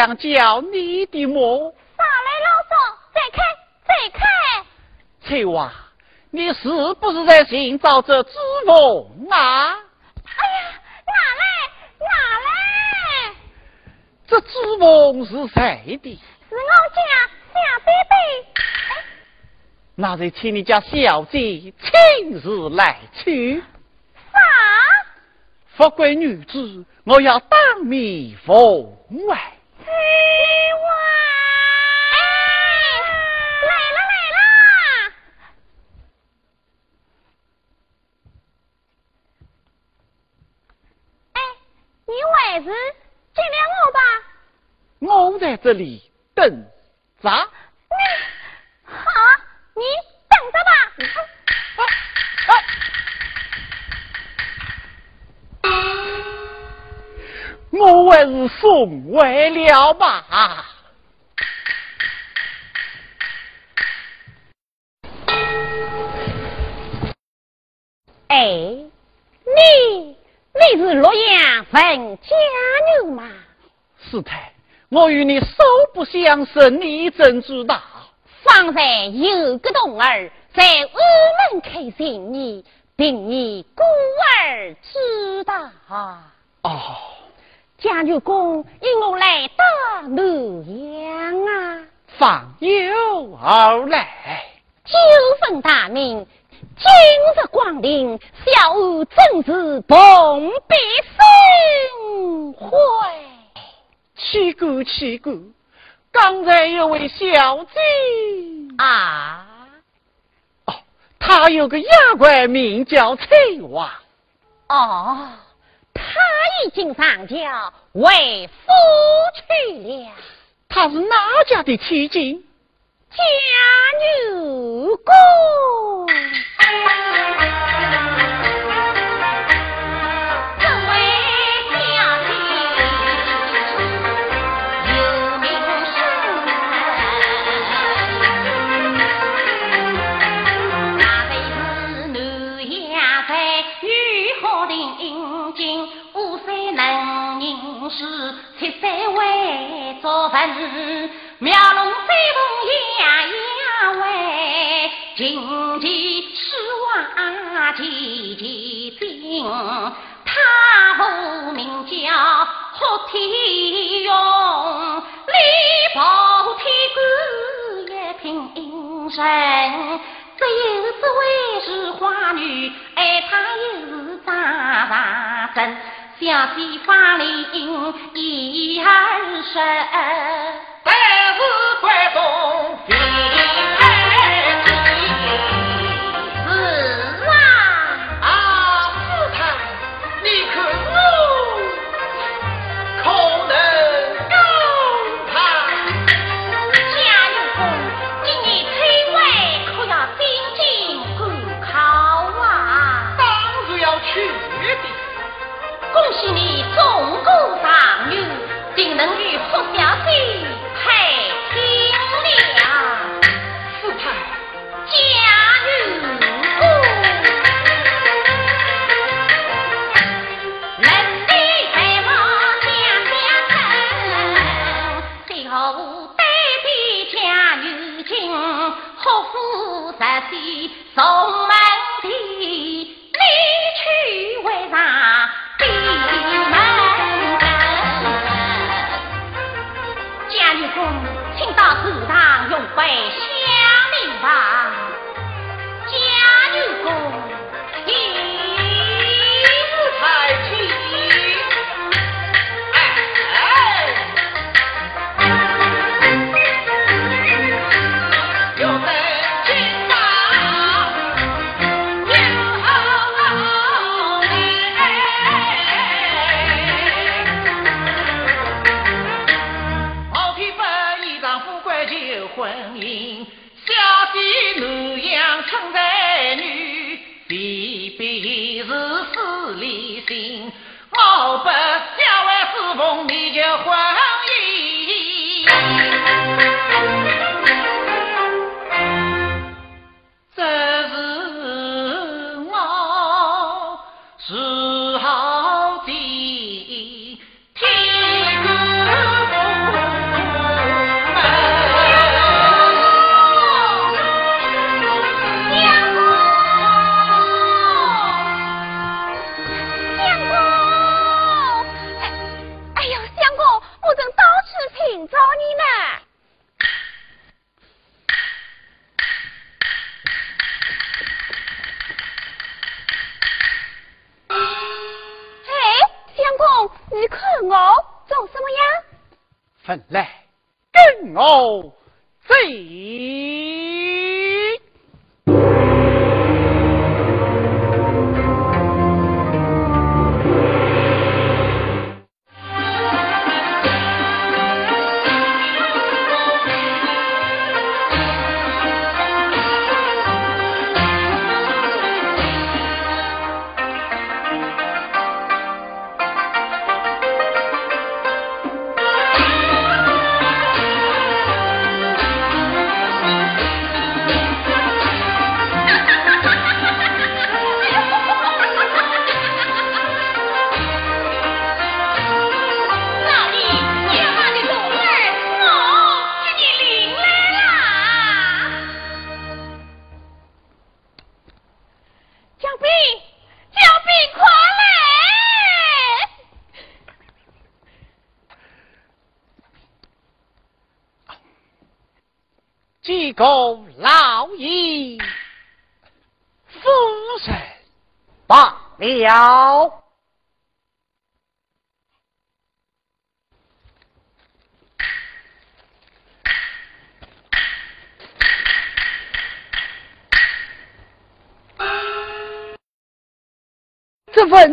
不是这样叫你的吗？少来啰嗦，再看，再看。翠娃，你是不是在寻找这知凤啊？哎呀，哪来哪来？这知凤是谁的？是我家小贝贝。那就请你家小姐亲自来取。啥？富贵女子，我要当面奉外。翠花，来了来了。哎，你为是见了我吧？我在这里等着。好。你等着吧，我还是送回了吧。不相识，你怎知道？方才有个童儿在屋门口寻你，并你孤儿知道。哦，贾女公引我来到洛阳啊，访友而来，久逢大名，今日光临，小儿正是蓬荜生会。起鼓起鼓。刚才有位小姐啊，哦，她有个丫鬟名叫翠娃，哦，她已经上轿为夫去了。她是哪家的妻金？家女公。是七三为作文，妙龙飞凤呀呀喂，金鸡狮娃齐齐兵，他不名叫霍天勇，李宝天官也凭英神，只有这位是花女，爱，她又是张大珍。小姐芳龄一二十，但是关中。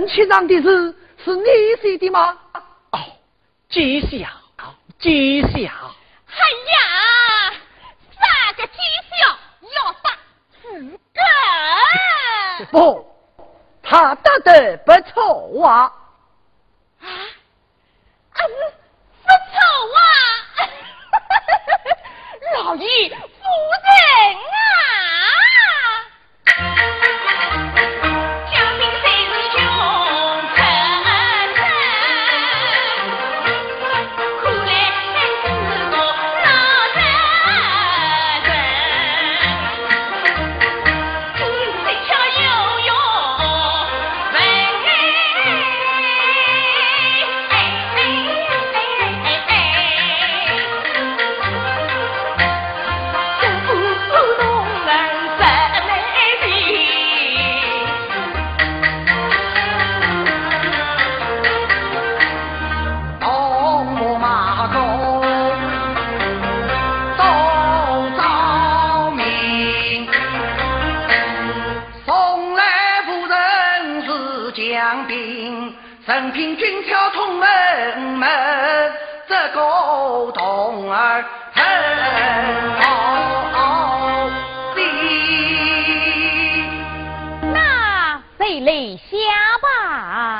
这文曲上的事是你写的吗？哦，记下，记下。哎呀！三个绩效要打四个，不，他打得不错啊！啊，啊是不错啊！老爷夫人啊！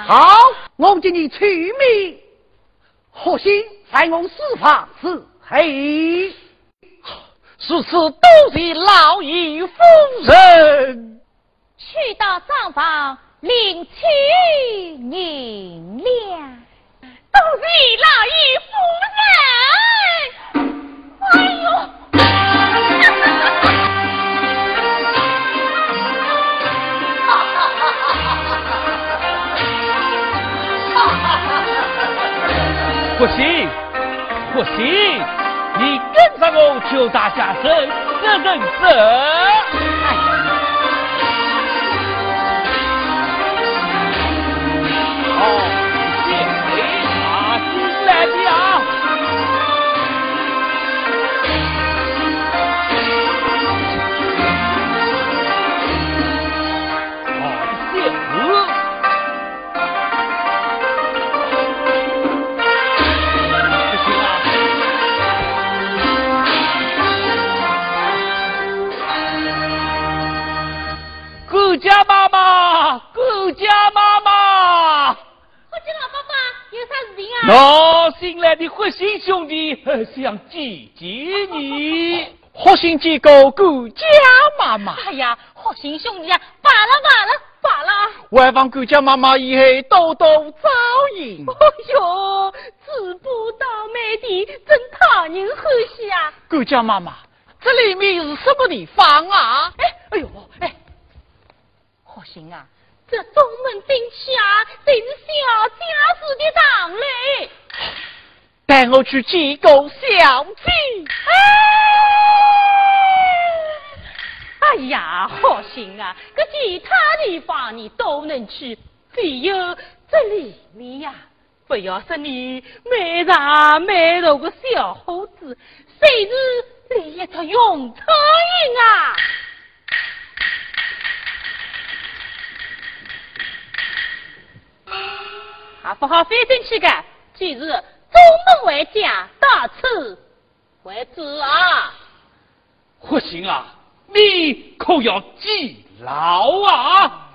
好，我今你取名，何心在我四方是黑，如此都是老爷夫人。去到账房。领取银两，都是老爷夫人。哎呦！不行，不行，你跟着我求大家生这人走。哦那新来的霍心兄弟 想见见你，霍心见过顾家妈妈。哎呀，霍心兄弟啊，罢了罢了罢了。外方顾家妈妈以后多多照应。哎哟，自不倒霉的，真讨人欢喜啊！顾家妈妈，这里面是什么地方啊？哎，哎呦，哎。好心啊！这东门顶下正是小家子的堂嘞，带我去见个小姐。哎呀，好心啊！这其他地方你都能去，只有这里面呀，不要说你没长没大个小伙子，谁是连一条用苍蝇啊？还不好飞进去的，今日宗门为家，到此为止啊！不行啊，你可要记牢啊！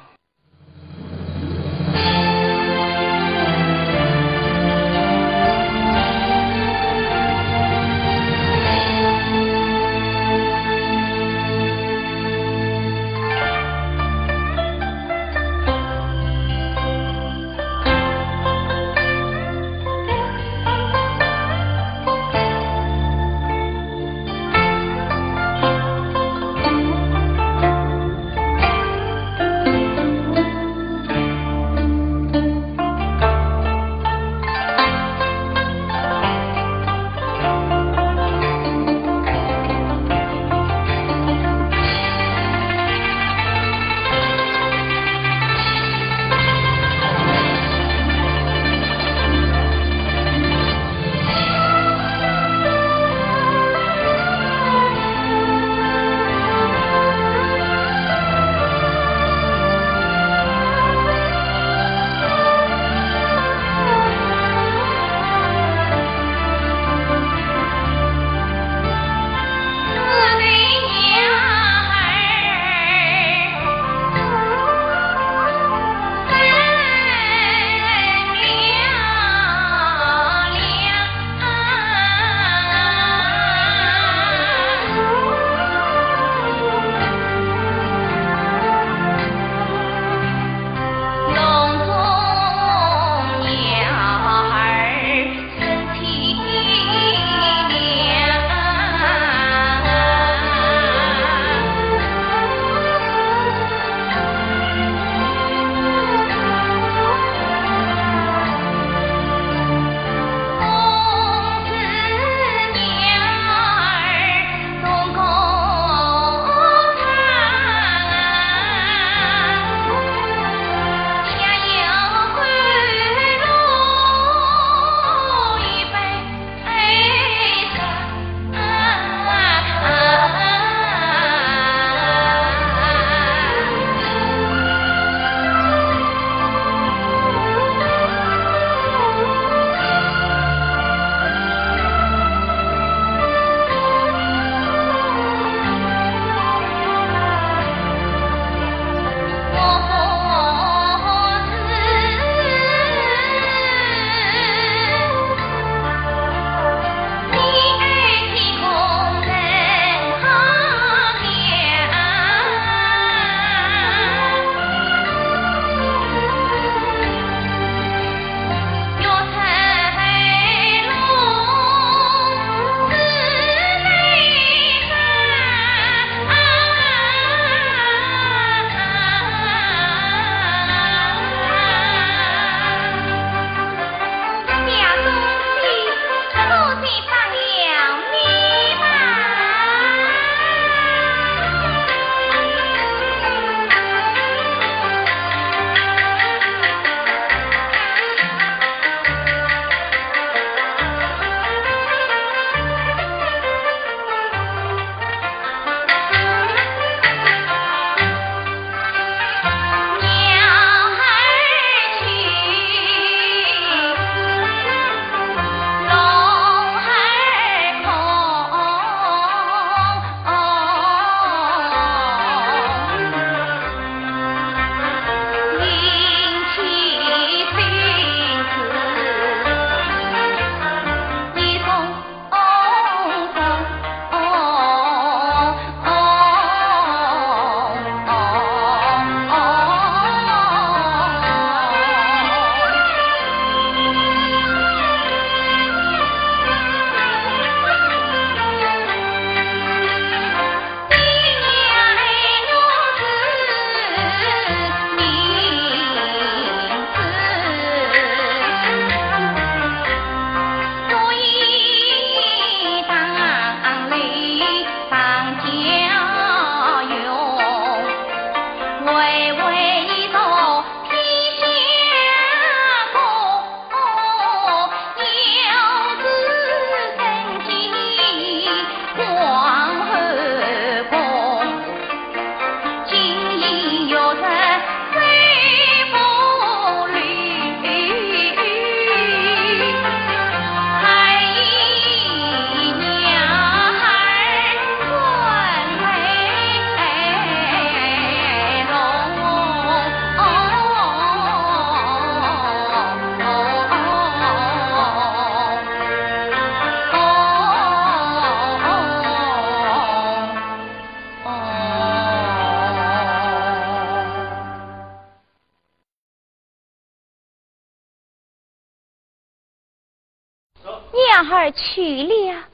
儿去了，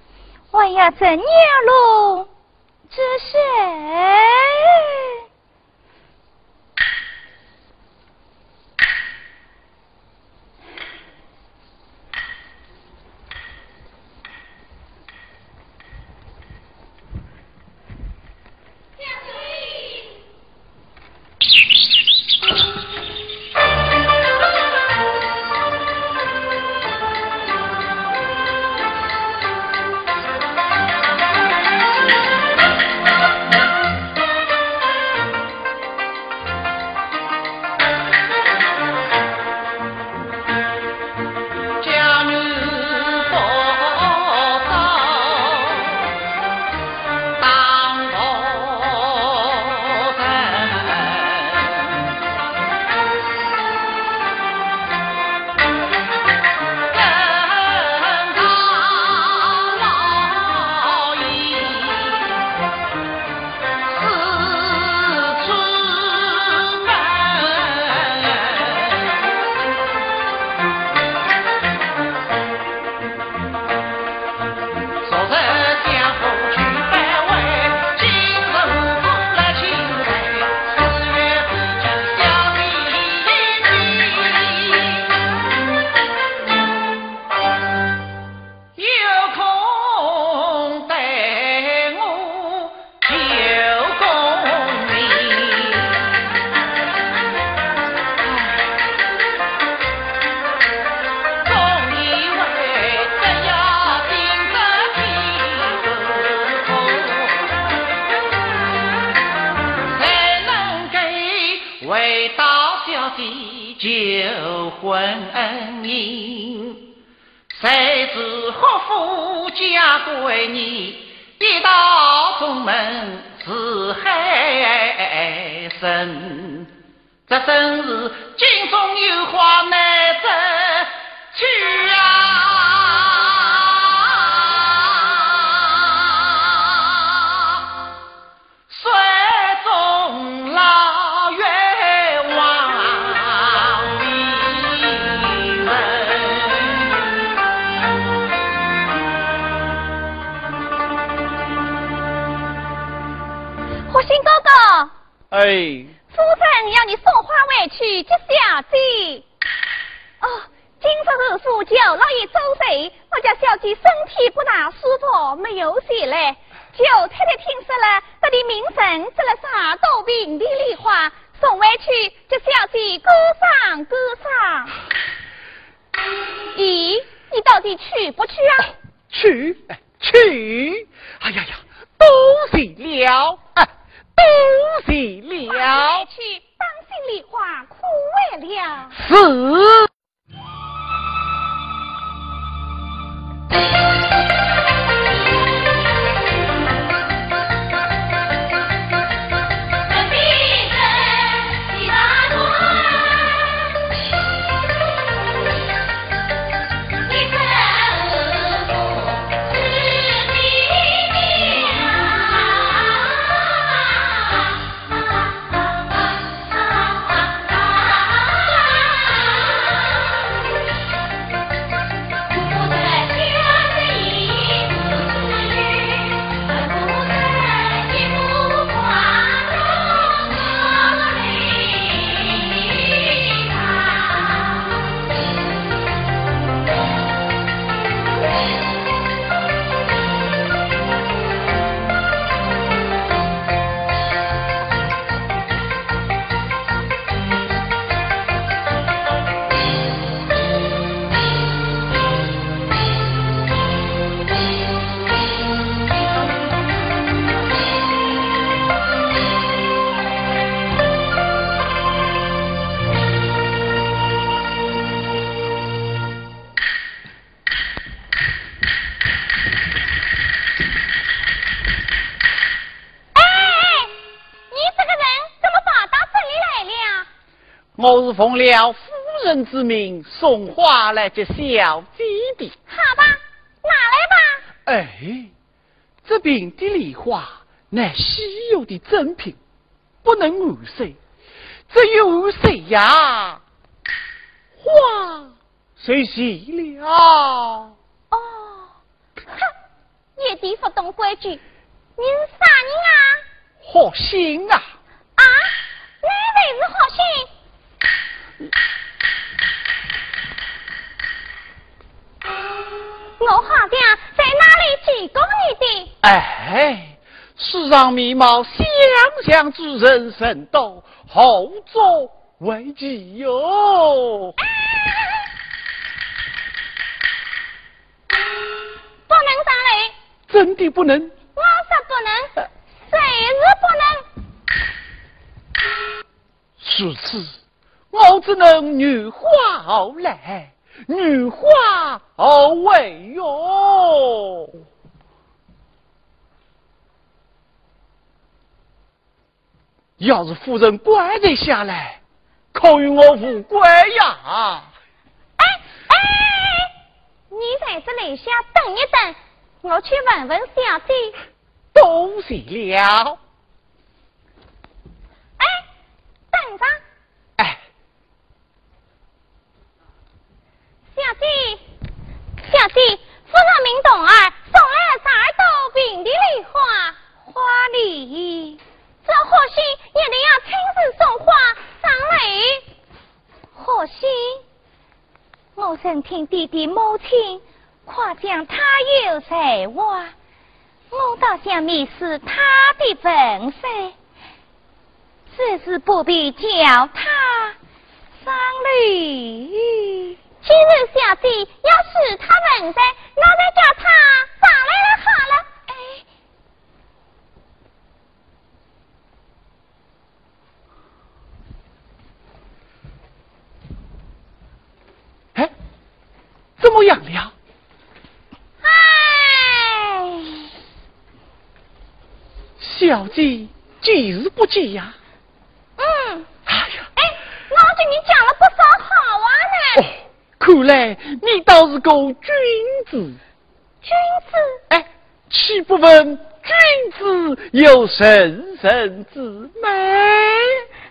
我要怎样喽？这是。奉了夫人之命送花来接小姐的。好吧，拿来吧。哎，这瓶的梨花乃稀有的珍品，不能误谁。这有谁呀？花谁洗了？哦。弟不懂规矩，你是啥人啊？好心啊！啊，哪位是好心？我好像在哪里见过你的？哎，世上面貌相像之人甚多，后作为奇哟。不能上来！真的不能？我说不能，谁是不能？如此，我只能女化而来。女化而为哟。要是夫人乖得下来，可与我无关呀。哎哎，你在这里下等一等，我去问问小姐。多谢了。哎，等着。小姐，小姐，夫人明童儿送来了十多瓶的梨花花礼，这贺信一定要亲自送花上来。贺信，我曾听弟弟母亲夸奖他有才华，我倒想迷失他的本色，只是不必叫他上礼。今日小弟要是他问在，那就叫他上来了好了。哎，哎，怎么样了？哎，小姐今日不见呀？嗯。哎呀，哎，我给你讲了不少好话呢。哦。看来你倒是个君子，君子，哎，岂不闻君子有神圣之美？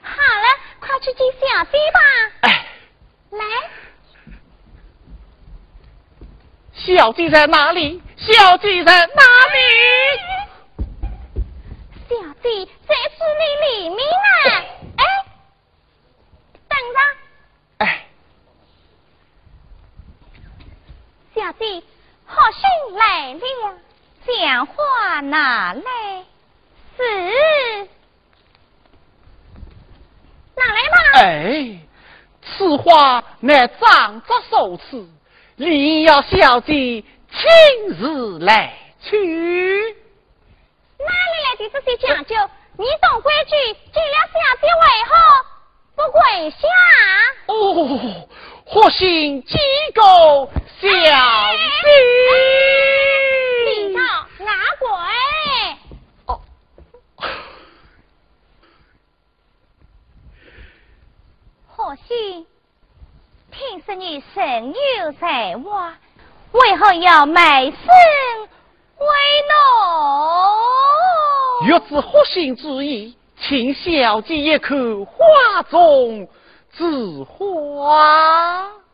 好了，快去见小姐吧。哎，来，小姐在哪里？小姐在哪里？小姐在这里里面呢。哎，等着。小姐，好心来了，讲话拿来？是拿来吧。哎，此话乃长者所赐，理要小姐亲自来取。哪里来的这些讲究？你懂规矩，见了小姐为何不跪下？哦。何心几个小弟？领导拿鬼？哦，何心？听说你神有才华，为何要卖身为奴？欲知何心之意，请小姐也可化种自花。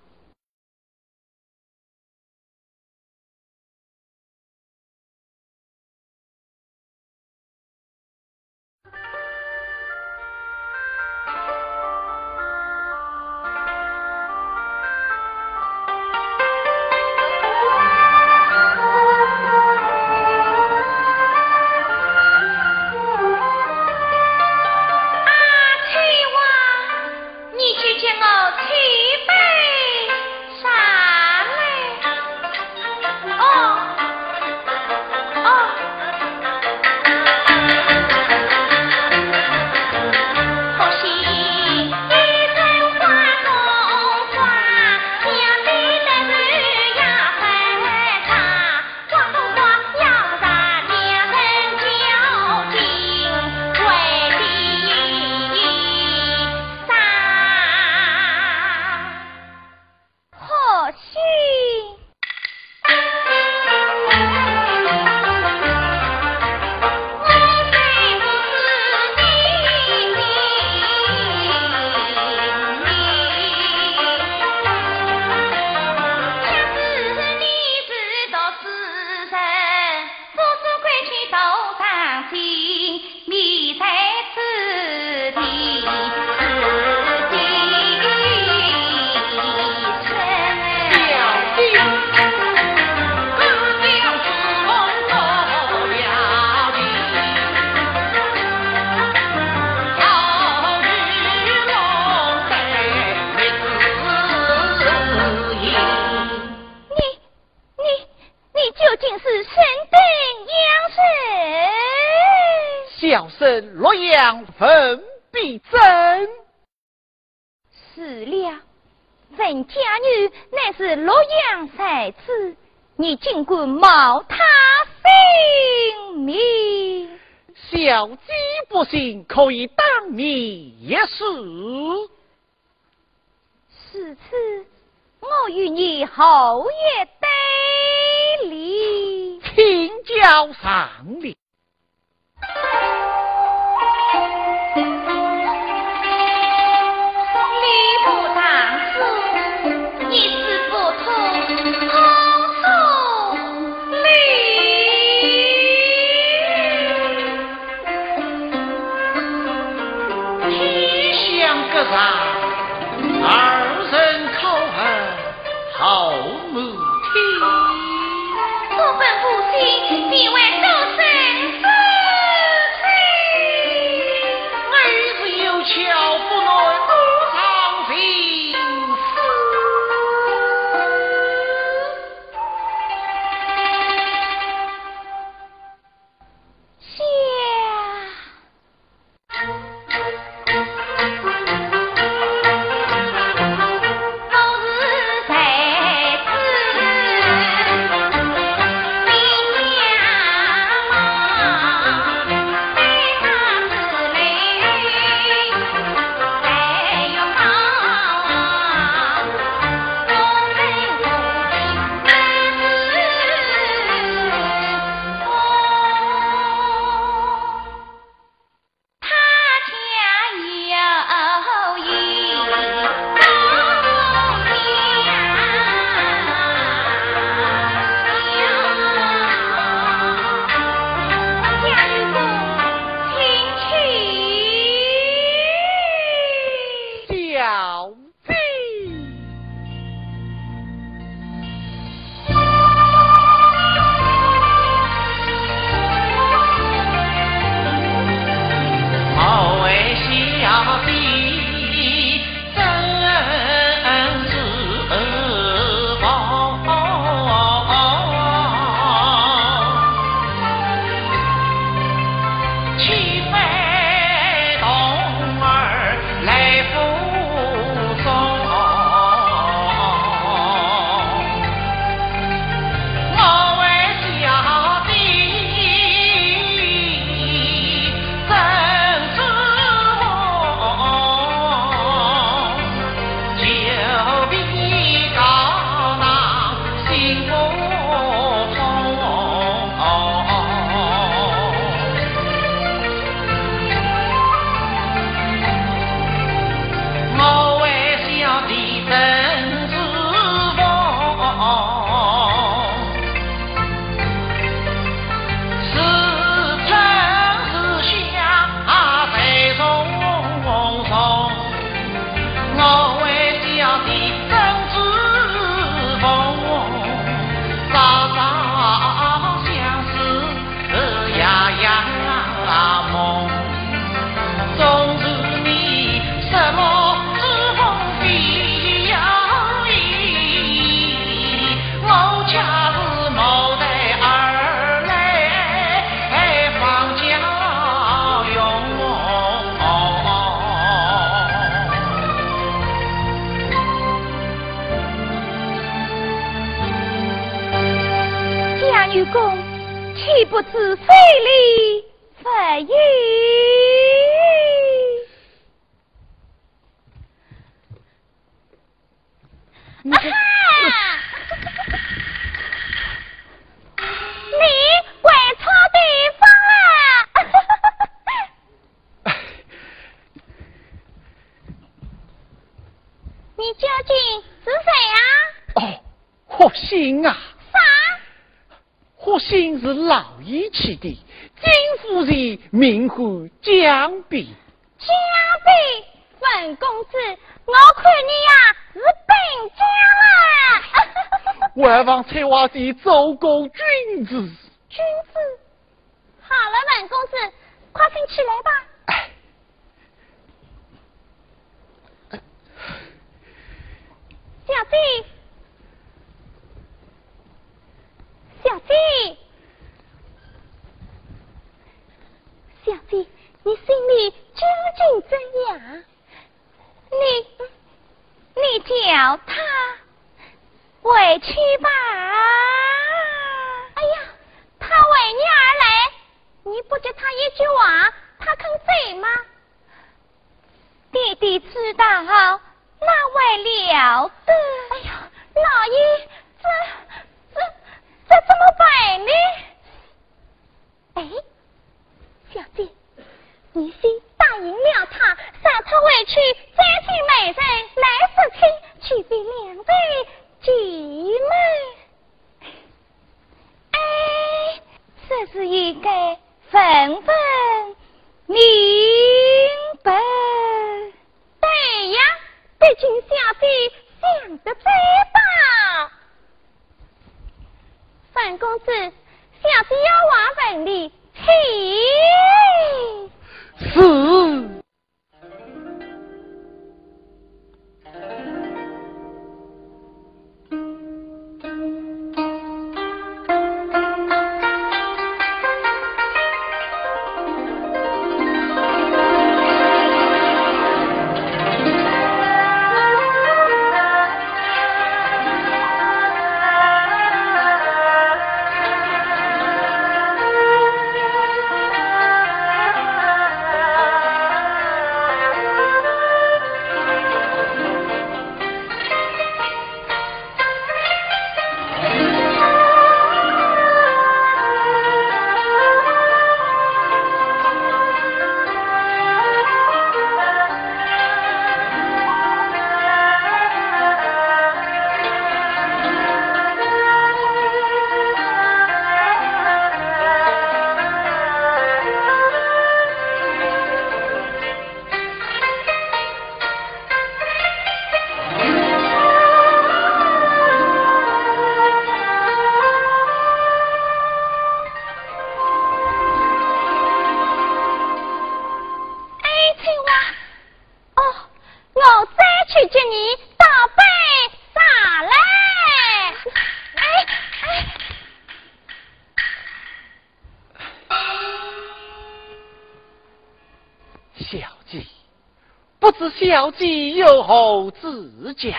小姐有何指教？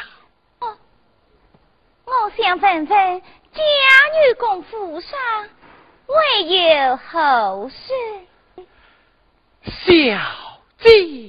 我想问问家女公府上未有何事？小姐。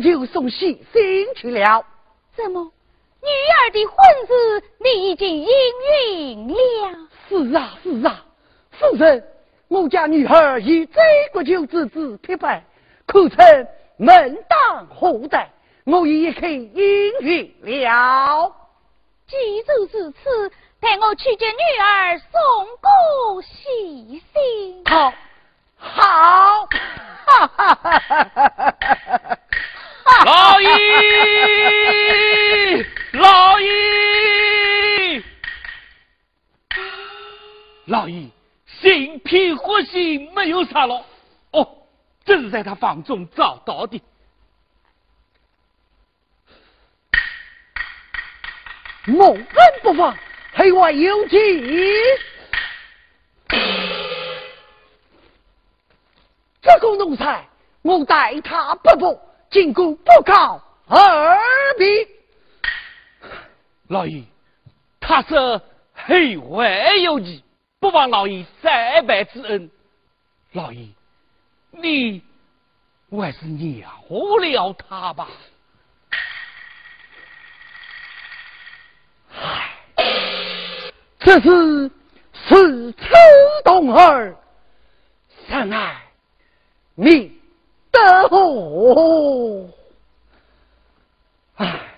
即这个就送喜信去了。怎么，女儿的婚事你已经应允了？是啊，是啊，夫人，我家女儿以这个就之子匹配，可称门当户对，我也可以应允了。既如此，待我去见女儿送过喜信。好，好，哈哈哈哈哈！老 爷，老爷，老爷，信品或信没有啥了。哦，这是在他房中找到的。某人不放，黑外有计。这个奴才，我待他不薄。进宫不告二比，老爷，他是黑外有计，不枉老爷三拜之恩。老爷，你我还是饶了他吧。唉，这是是此动儿，三爱你。哦，唉。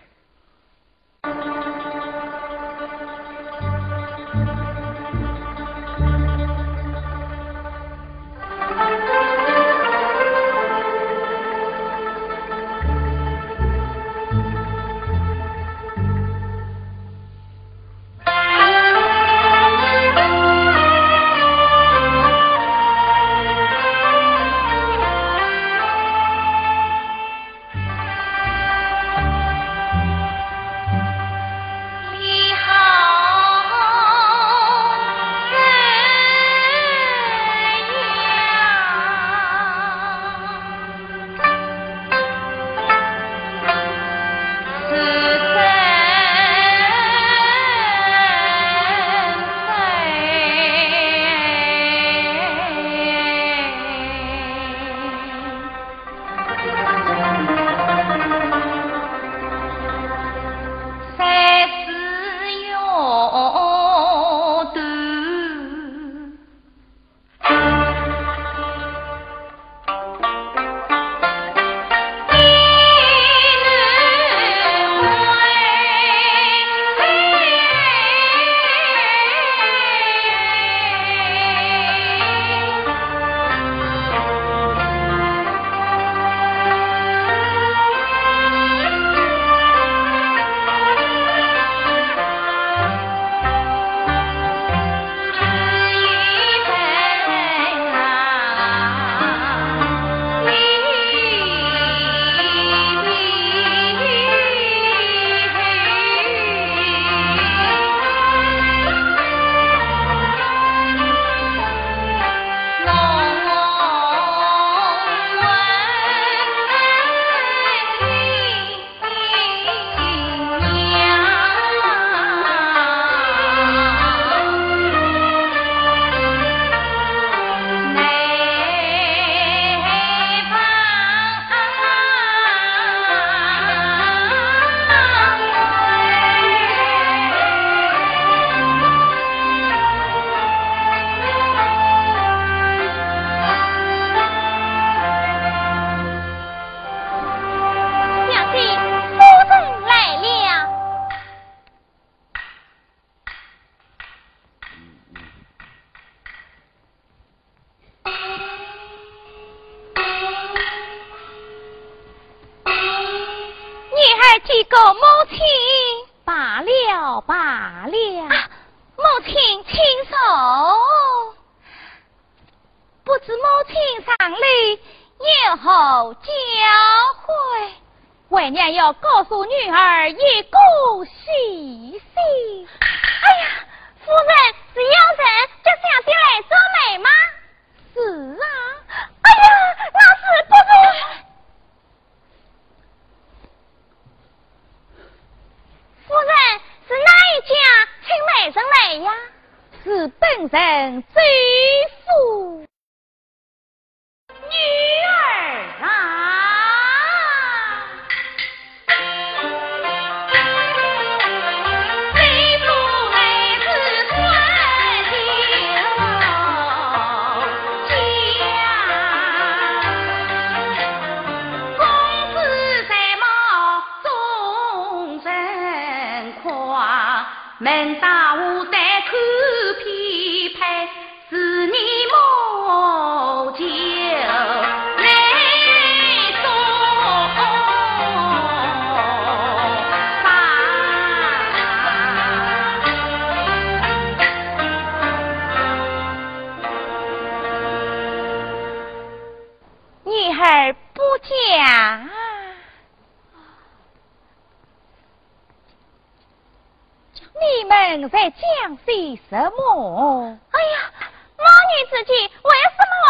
讲些什么？哎呀，母女之间为什么话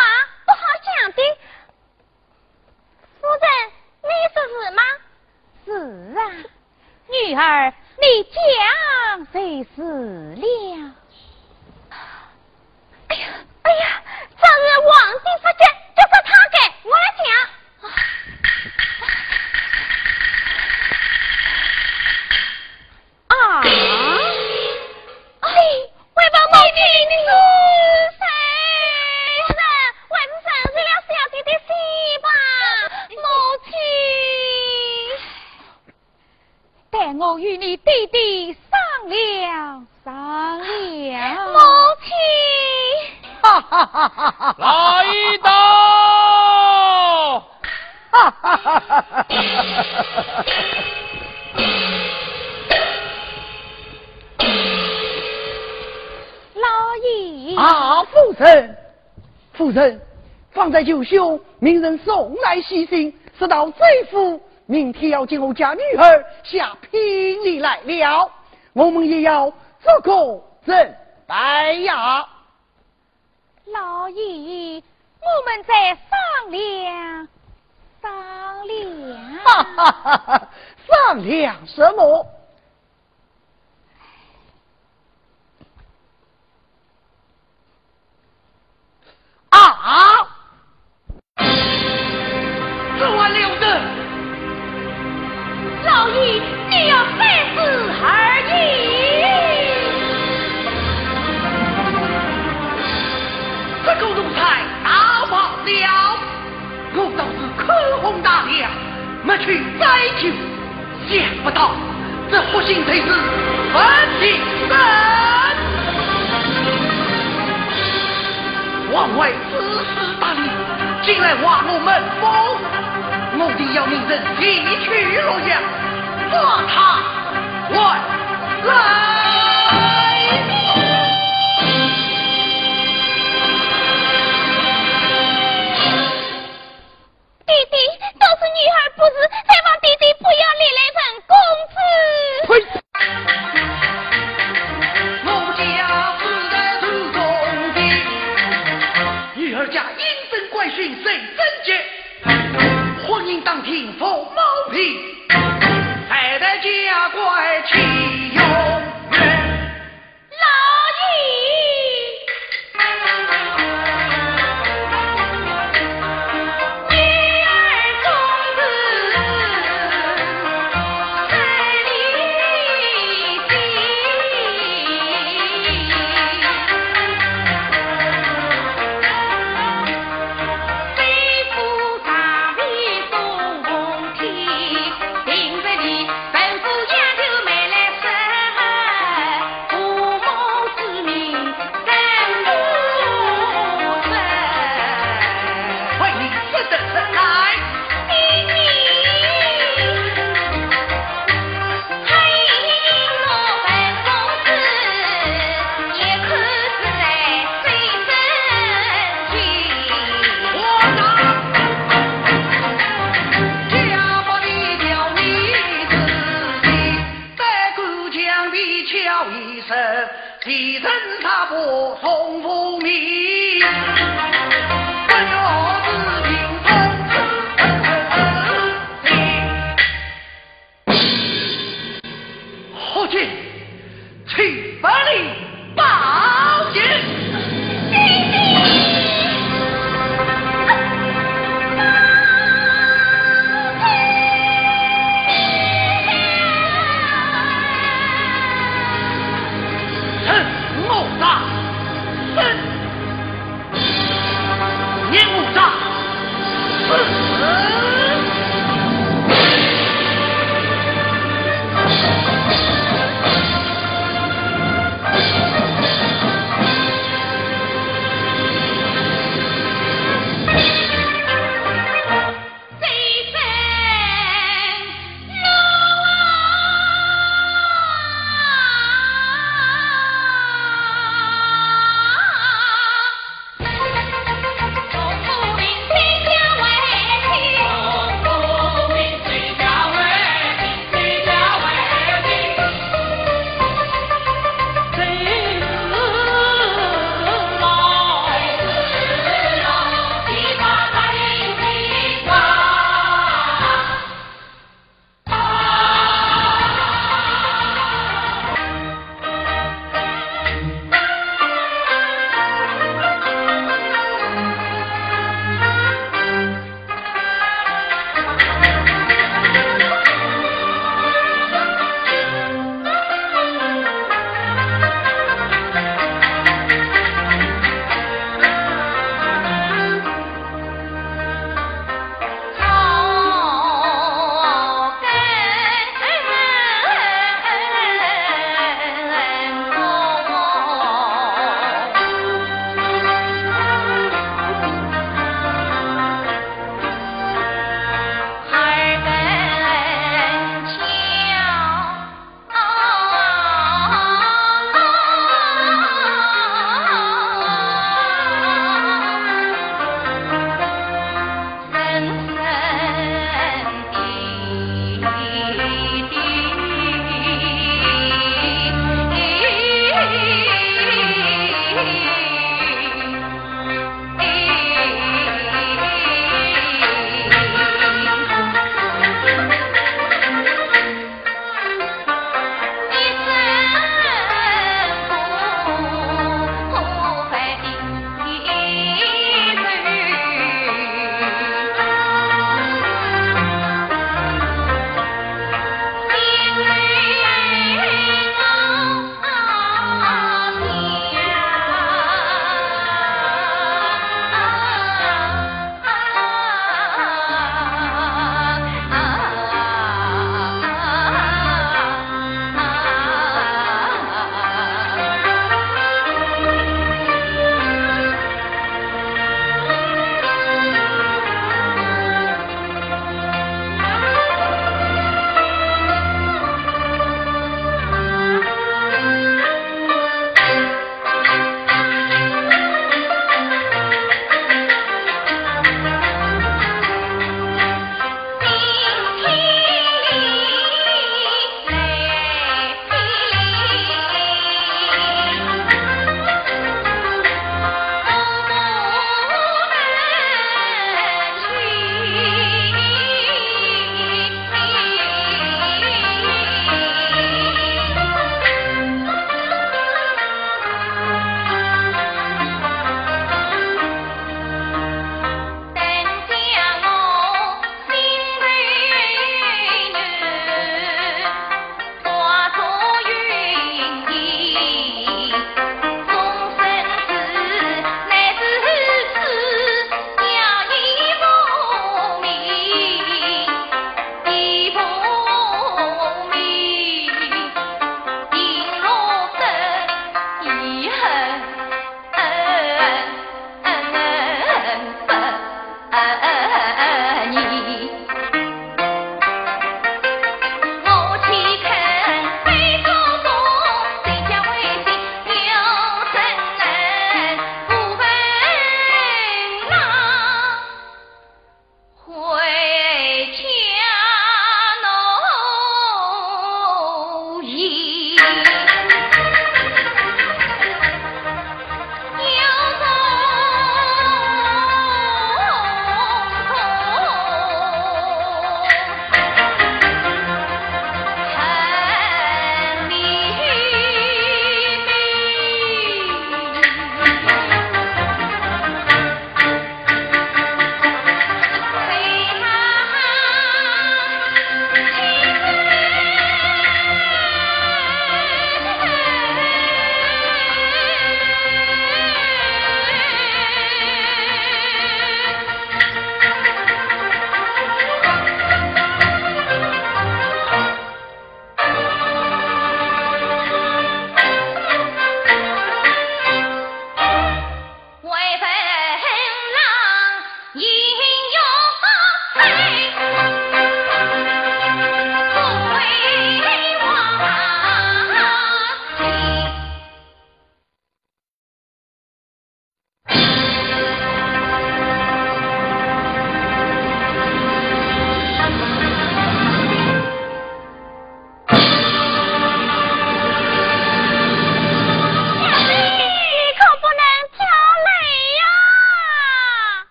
不好讲的？夫人，你说是吗？是啊，女儿，你讲谁是了？哎呀，哎呀，这是皇帝说的，就是他给我来讲。啊！哎，为报母亲是谁？夫人，还是承认了小弟的心吧，母我与你弟弟商量商量。母亲。哈哈哈哈哈！来到。哈哈哈哈哈！老爷。啊，夫人，夫人，方才舅兄命人送来喜信，说到贼夫明天要接我家女儿下聘礼来了，我们也要做个人拜呀。老爷，我们在商量商量。哈哈哈哈！商量什么？啊！这还留着？老爷，你要三思而行。这个奴才打跑了，我倒是口红大量，没去再救，想不到这不幸才是分庭人。王位自私大礼，竟来挖我门风，我定要命人一去洛阳，抓他万来。弟弟，都是女儿不是，还望弟弟不要立来成公子。呸！我家世代是忠的，女儿家阴森怪训谁应？当听父毛皮，还得家乖气哟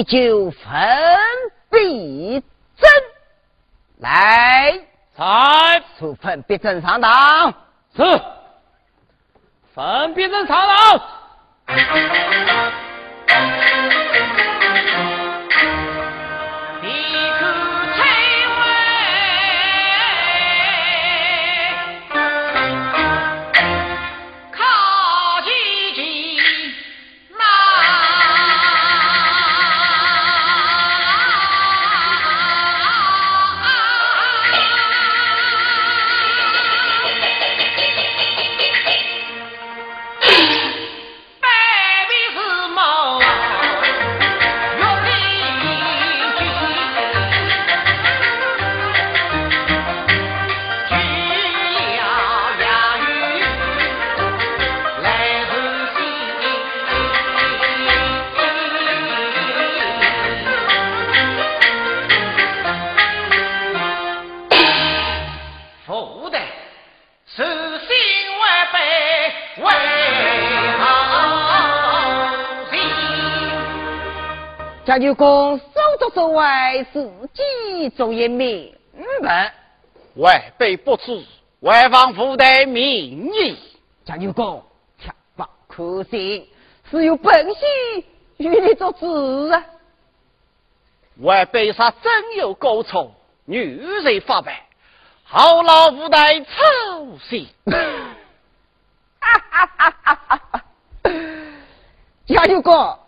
你就分必争。来，来处分必争上当。家舅公手作所为，自己做一明白。外辈不知，外方附带名义。家舅公，切不可信，是有本事与你做主啊！外辈啥真有过错，女人发白，好老不带操心。哈哈哈哈哈！家舅公，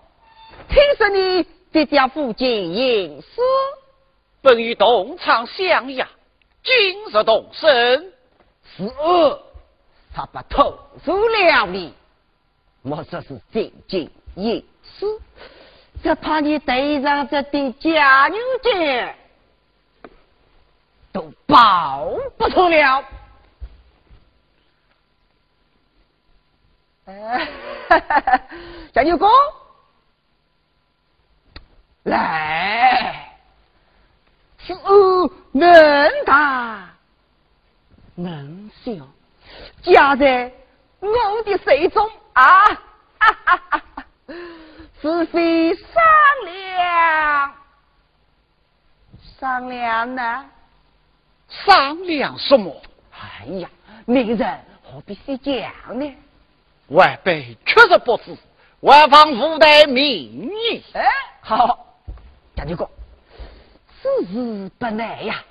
听说你。这家父亲隐私，本与东厂相压，今日动身，是恶，他不投诉了你。我这是进京隐私，只怕你对上这顶假牛角都保不住了。哎，哈哈哈！贾牛公。来，此物能打能笑，夹在我的手中啊！哈哈哈哈是非商量，商量呢？商量什么？哎呀，明人何必细讲呢？晚辈确实不知，外方附带名义。哎，好。将军公，此事不难呀，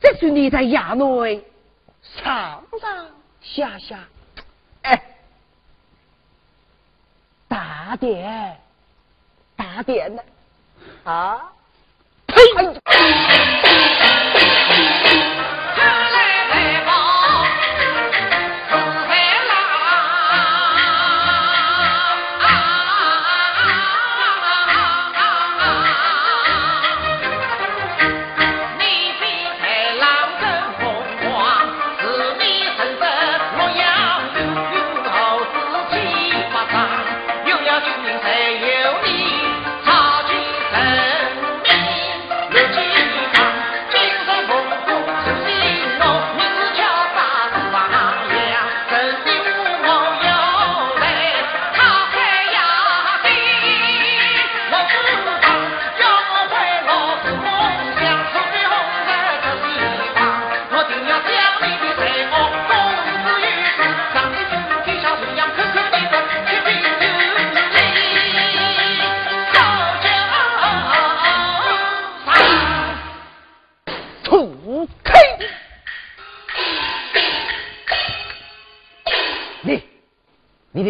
这是你在衙内上上下下，哎，打点打点呢，啊，呸！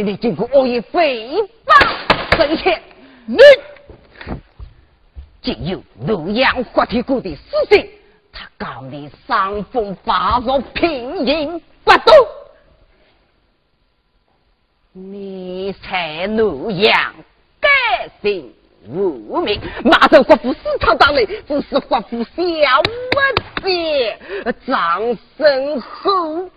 你经过恶意诽谤生前，你竟有洛阳活体谷的私信，他告你伤风发作，品饮不动，你才洛阳改姓无名，马上国父私堂当内，只是国父小文杰，掌声后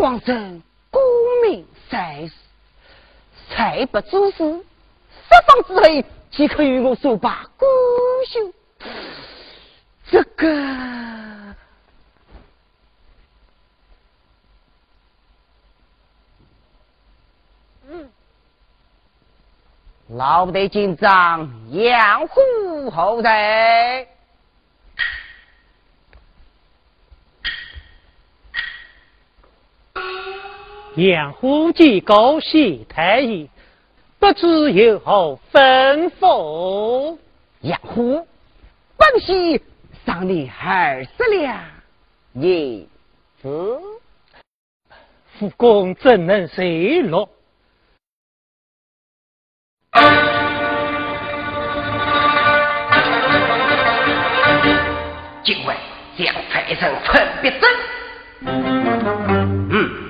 光正，功名在世，才不做事，释放之后即可与我手把孤休。这个，嗯，老不得紧张，养虎后代。杨虎见高谢太医，不知有何吩咐？杨虎，本席赏你二十两银子，夫公怎能受落？今晚将派人分别真。嗯。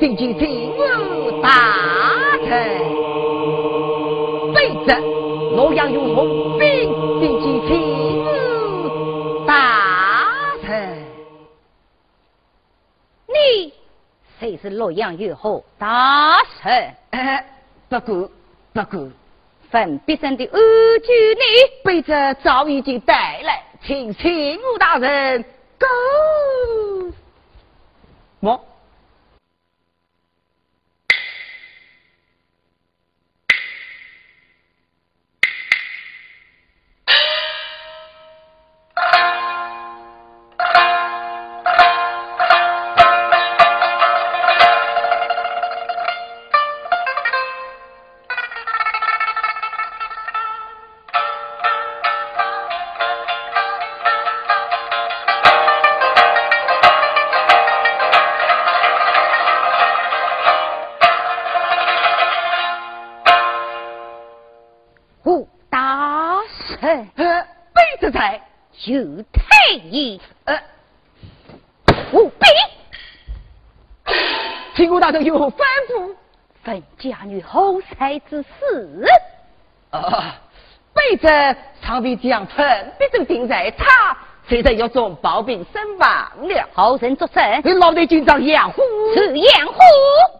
兵进京请我大臣，对着洛阳有红兵进京请我大臣。你谁是洛阳有后大臣？不过不过，粉笔生的安居你，被这早已经带来，请请我大人 go。我。有太医，呃，务必，请国大人有何吩咐？本家女后才之事。啊，背着常被将臣必正定在他，现在要中暴病身亡了。后人作证。你老内军长杨虎，是养虎，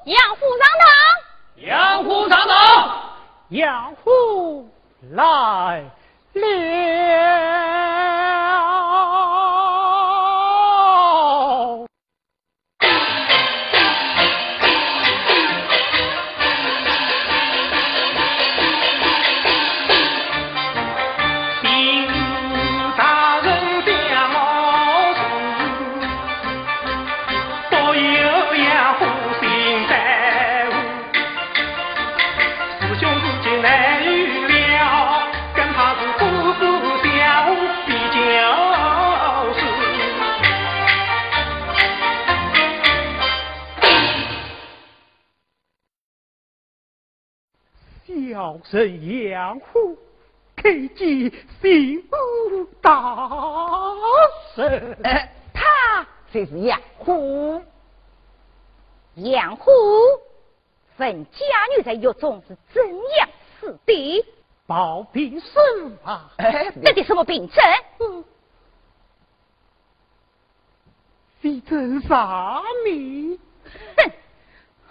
养虎上堂，杨虎上堂，杨虎来。了，小人杨虎，可见心不大神。呃，他就是养虎。养虎，本家女在狱中是怎样死的？暴病身亡。得的什么病症？非真杀命。哼！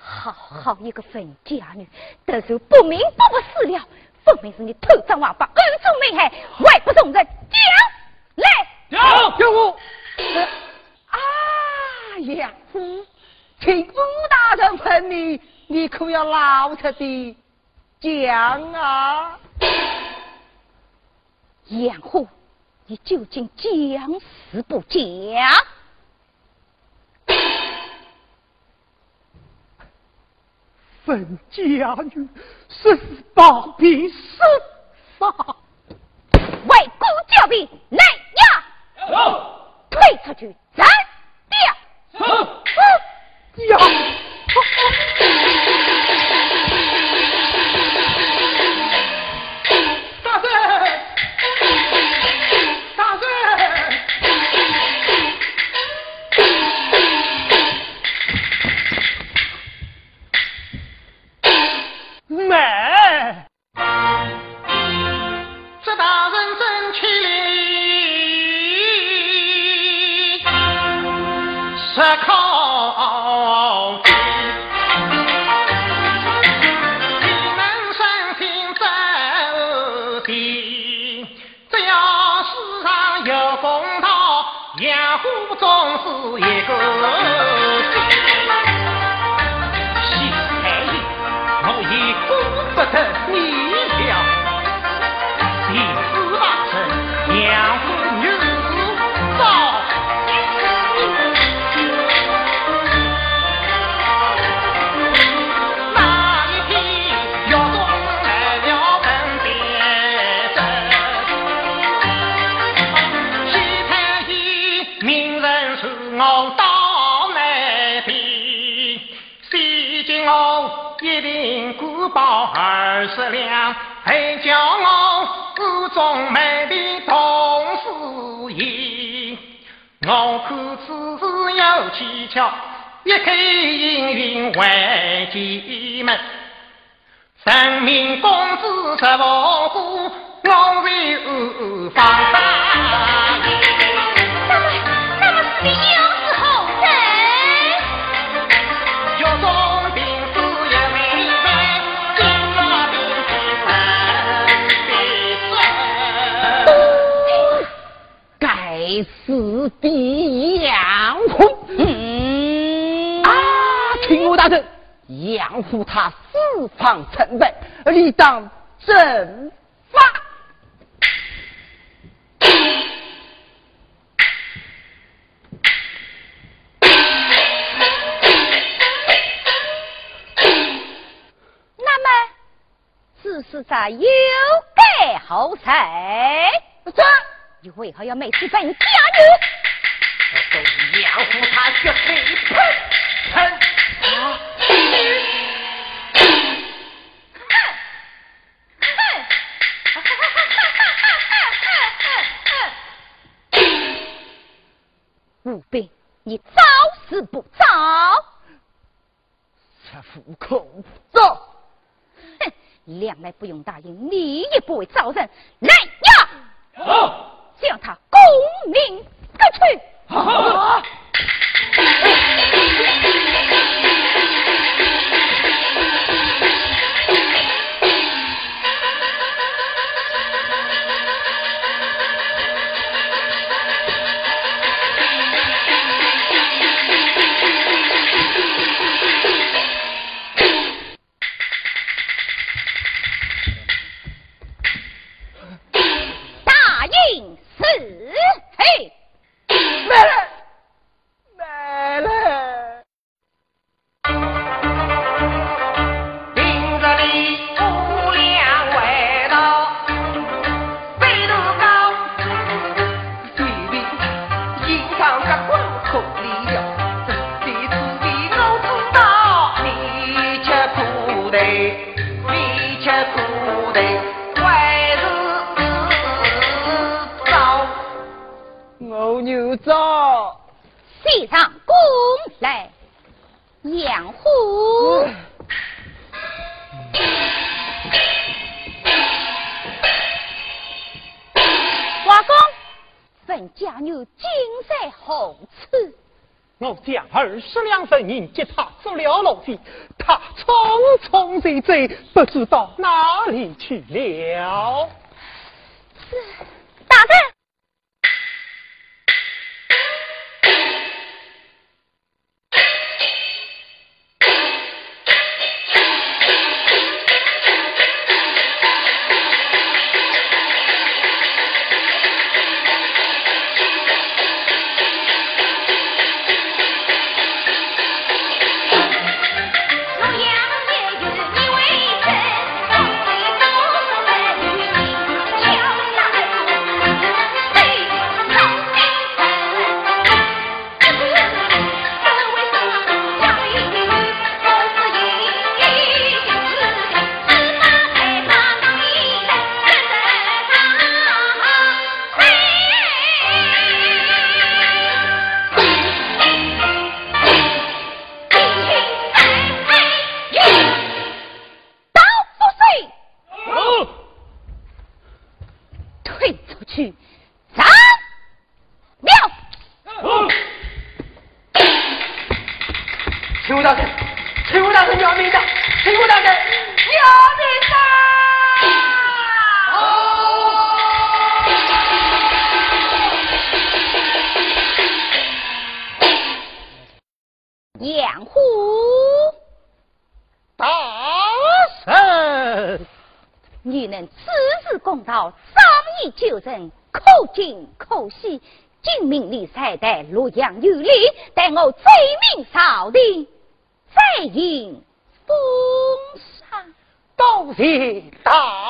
好好一个粉家女，得受不明不不死了，分明是你偷赃枉法，恩重内害，外不从人，讲来。杨虎，啊，杨虎，请武大人分明，你可要老实的讲啊！杨虎，你究竟讲是不讲？本家女是暴病身亡，为国交兵，来呀！退出去，斩掉！呀！一 二十两，还骄傲歌中卖的同是意。我看此事有蹊跷，一开阴云为进门，神明公子十王虎，我为二方死的杨虎！大人，杨虎他私闯城北，理当正法。那么，此事在有改后才。这，你为何要美死本家女？杨虎他绝对喷喷。武兵，你早死不早？这虎口走，哼！两来不用答应，你也不会招人。来将他功名革去。接他做了老弟他匆匆地走不知道哪里去了。再迎风沙，到西大。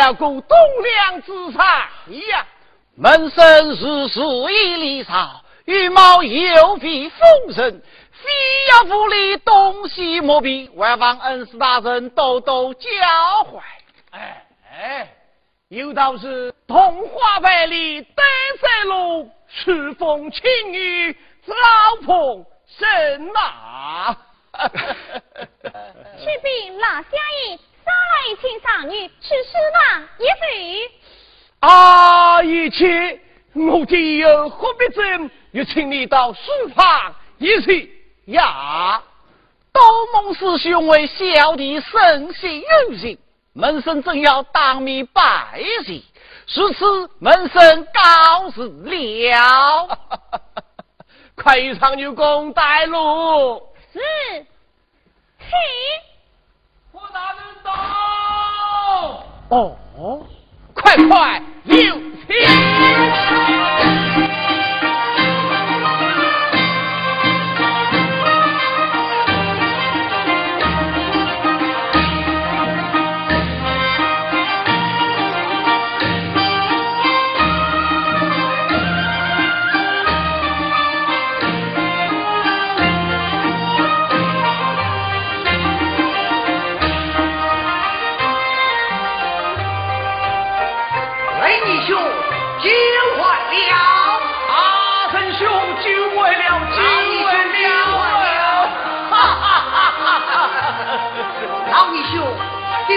了个栋梁之才呀。门生是事以离少，羽毛又非丰盛，非要府里东西莫比，外望恩师大人多多教诲。哎哎，有道是童话百里登山路，赤峰青雨老碰神马。启禀老乡爷，少来一请少女去书房一叙。啊，一切我今有何必争？又请你到书房一叙呀。多蒙师兄为小弟深信有信。门生正要当面拜谢，如此门生告辞了。快与长牛公带路。是，请。霍大人到。哦，快快有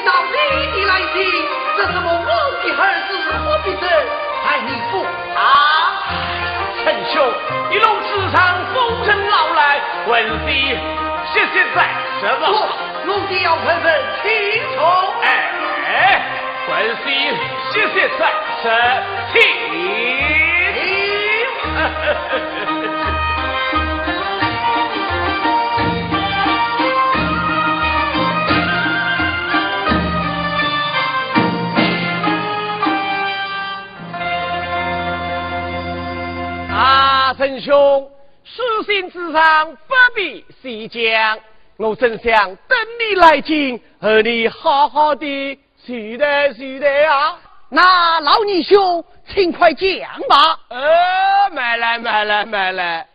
到你的来信，这是我我的儿子何必生在你府啊？陈兄一路职场风尘老来，问题谢谢在什么？我的要喷喷听从。哎，问题谢谢在什听。陈兄，书信之上不必细讲，我正想等你来京，和你好好的叙谈叙谈啊。那老尼兄，请快讲吧。呃，慢来慢来慢来，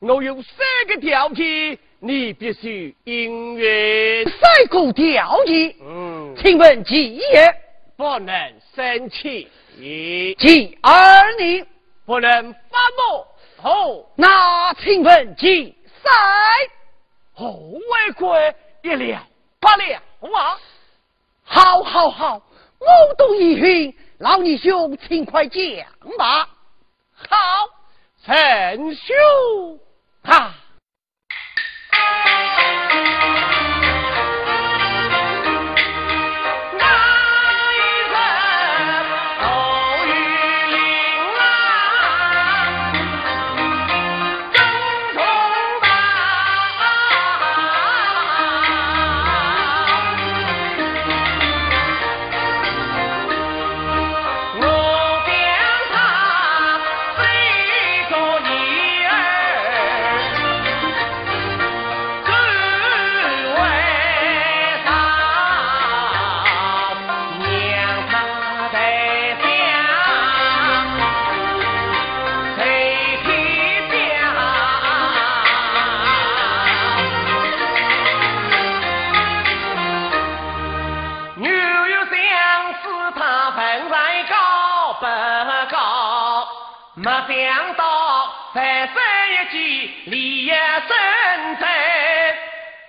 我有三个条件，你必须应允。三个条件？嗯，请问几爷？不能生气。其二你不能发怒。哦，那请问几岁？后为贵一两八两啊！好，好，好，我都一听。老你兄，请快讲吧。好，陈兄啊。没想到再生一计，立业正在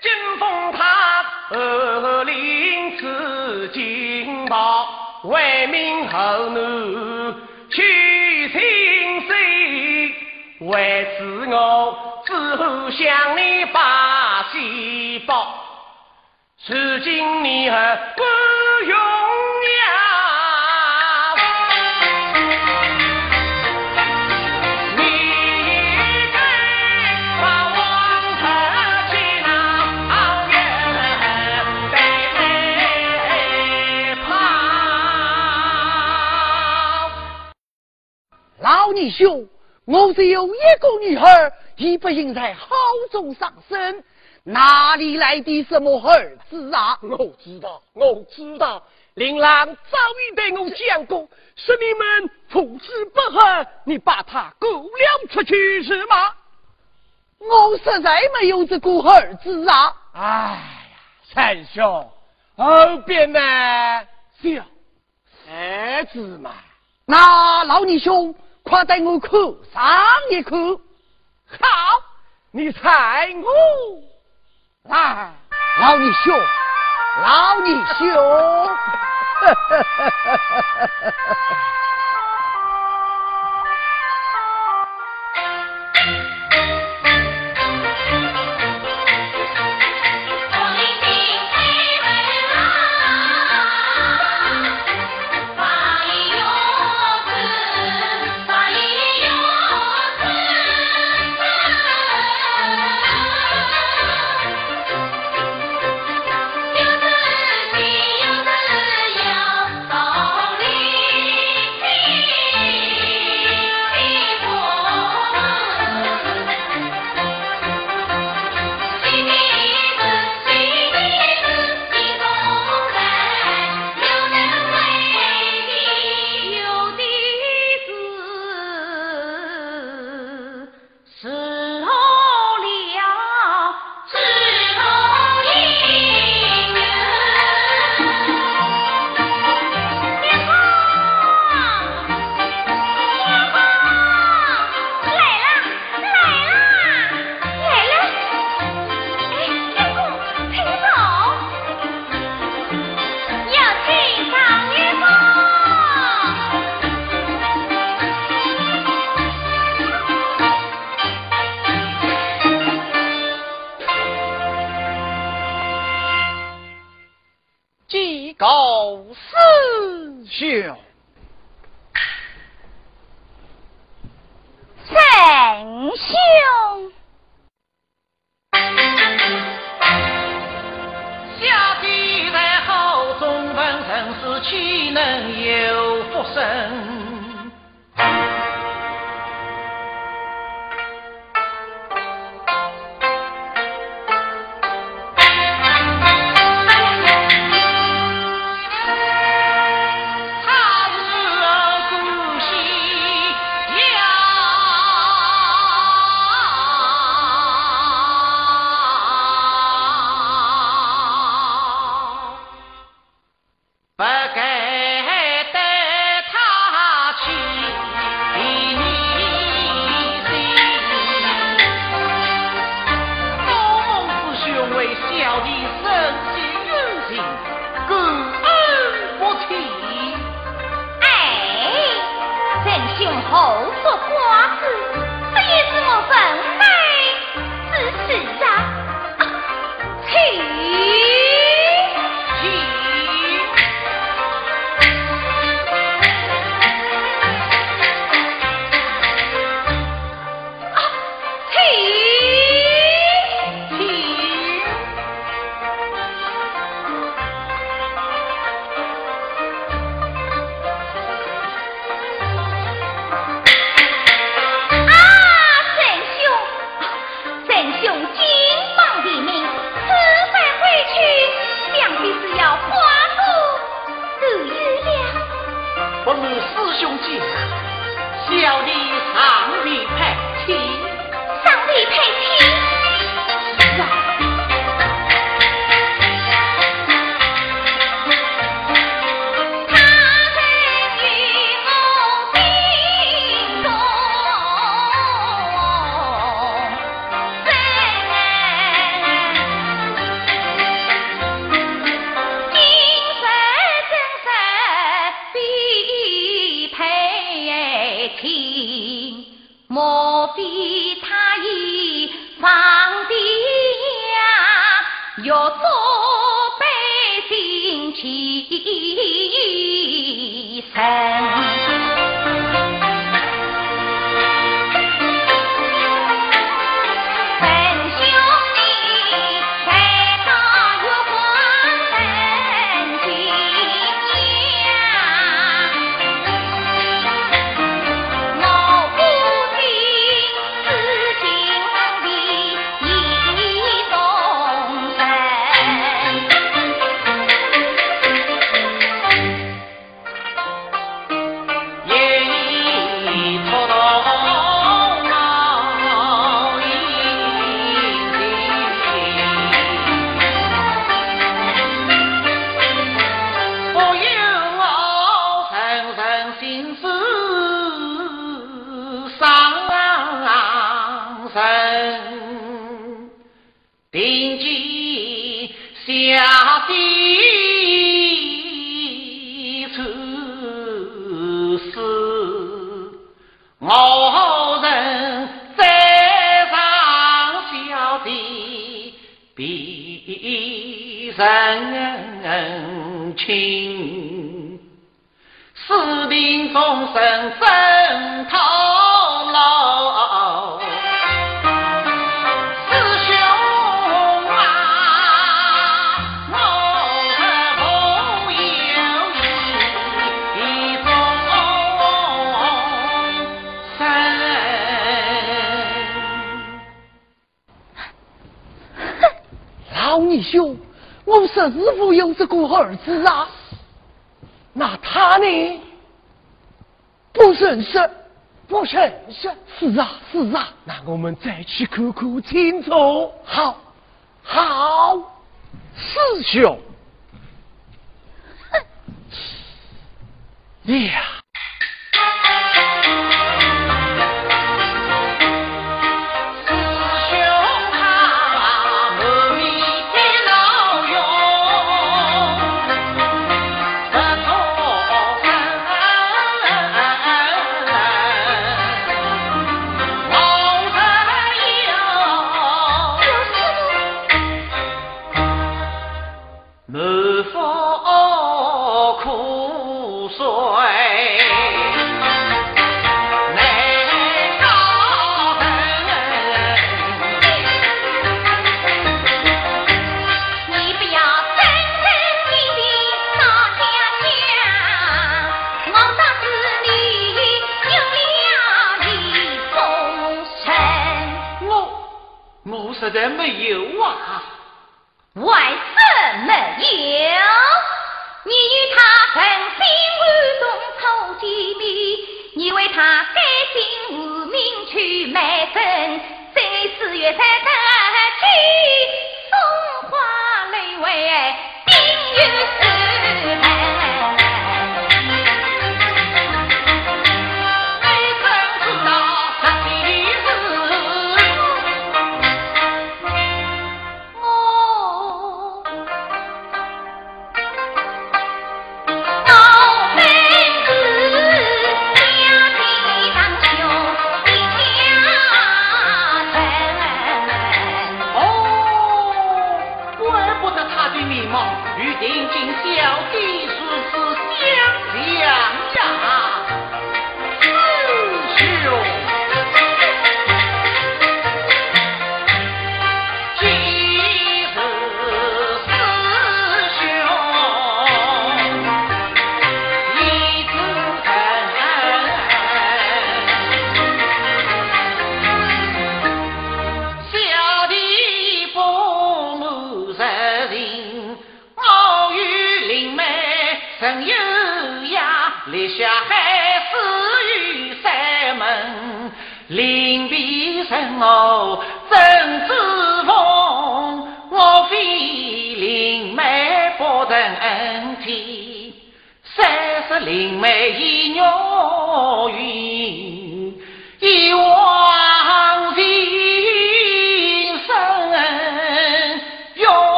金凤塔后林子金宝为民后奴去心碎，为此我只好向你把喜报。如今你还不用呀。老尼兄，我只有一个女儿，已不应在好中上身。哪里来的什么儿子啊？我知道，我知道，琳琅早已对我讲过，说你们父子不和，你把他勾了出去是吗？我实在没有这个儿子啊！哎呀，三兄，后边呢？小儿子嘛，那老尼兄，快带我哭上一哭。好，你猜我来，老你兄，老你兄。我说是否有这个儿子啊？那他呢？不认识，不认识。是啊，是啊。那我们再去看看清楚。好，好，师兄。呀。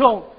陈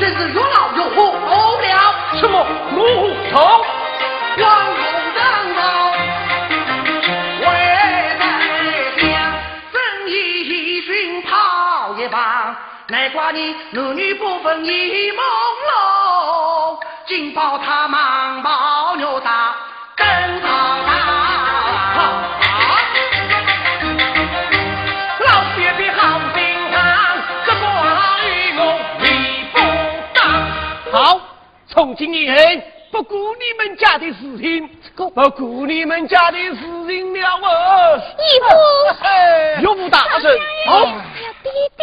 真是又老又糊涂了什么母头？王公长老。难怪你男女不分一朦胧，金宝他忙忙从今以后不顾你们家的事情，不顾你们家的事情了哦。义父，岳父大人，好。弟弟，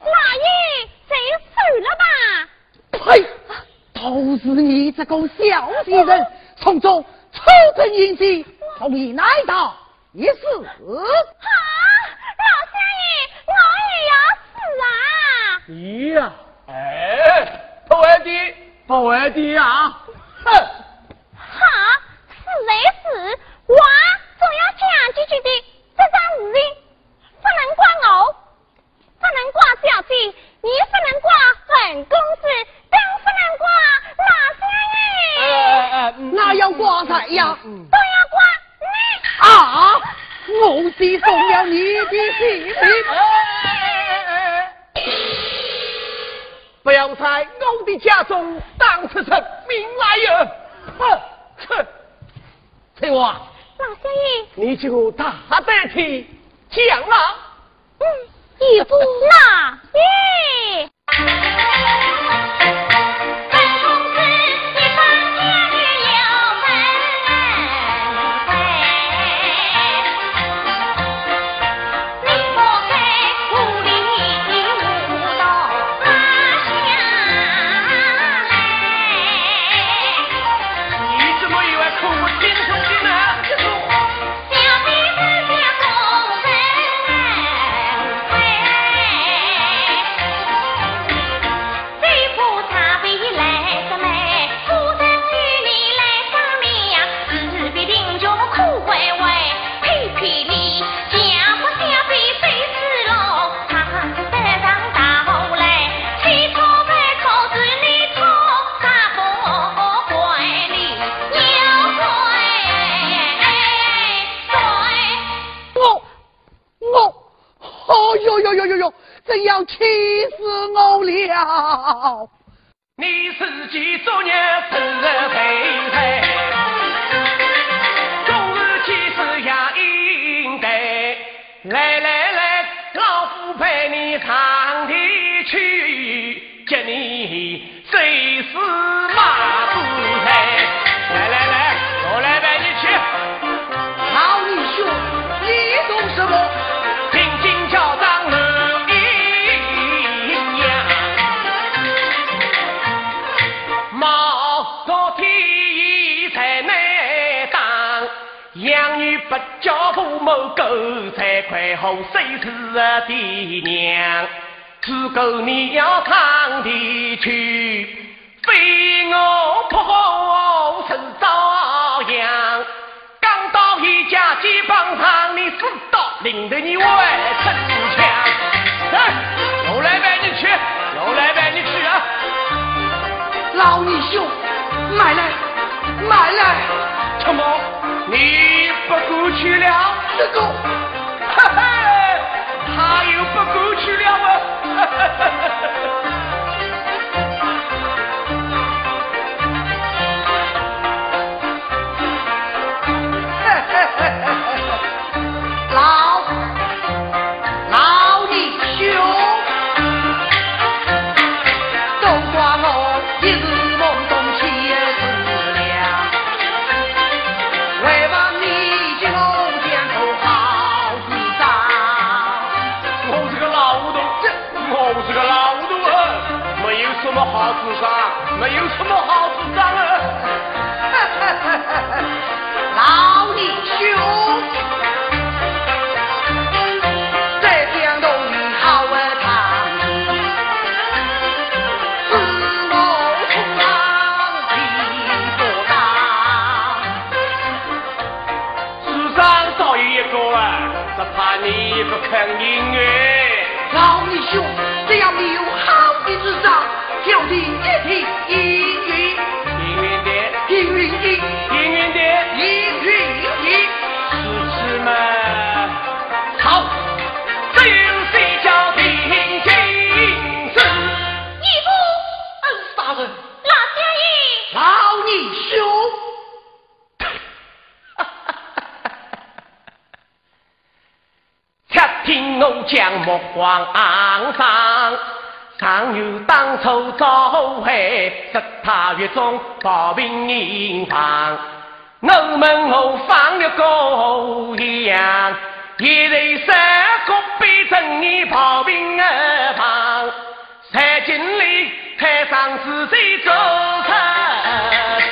那也真死了吧？呸！都是你这个小气人，从中抽成引起，同意哪一道也是。啊，老乡爷，我也要死啊！咦呀，哎，不会的，不会的啊！哼！哈，死为死，我总要讲几句的，这桩事情不能怪我。不能挂小姐，你不能挂本公子，更不能挂老相爷。哎哎，那要挂谁呀？都要挂你。啊！我是送了你的性命。不要在我的家中当出出名来哟！哼！哼！翠花，老相爷，你就大胆去讲了。嗯。也不，那耶。要气死我了！你自己作孽，受人赔财，终日气死也应该。来来来，老夫陪你上天去，接你谁死教父母狗才快活，谁是爹娘？只够你要上地去，非我不好是遭殃。刚到一家街帮上，你知道领得你外逞强。来，我来陪你去，我来陪你去啊！老弟兄，买来，买来，什么？你不过去了？这个，哈哈，他又不过去了哈哈！哈哈哈没有什么好主张啊！老弟兄，这江东的好儿出。世上少有一个啊，只怕你不肯应哎。老弟兄，只要没有商，就地一体应允，应允的，应允的，应允的，应允的。是吃嘛？好，只有谁叫定情事？义父，恩师大人，老天爷，老弟兄。且听我讲木皇上，倘有当初召回十他月中保平营房，我们后放了高阳，一人三个背正你保平儿房，才进里台上是谁做成？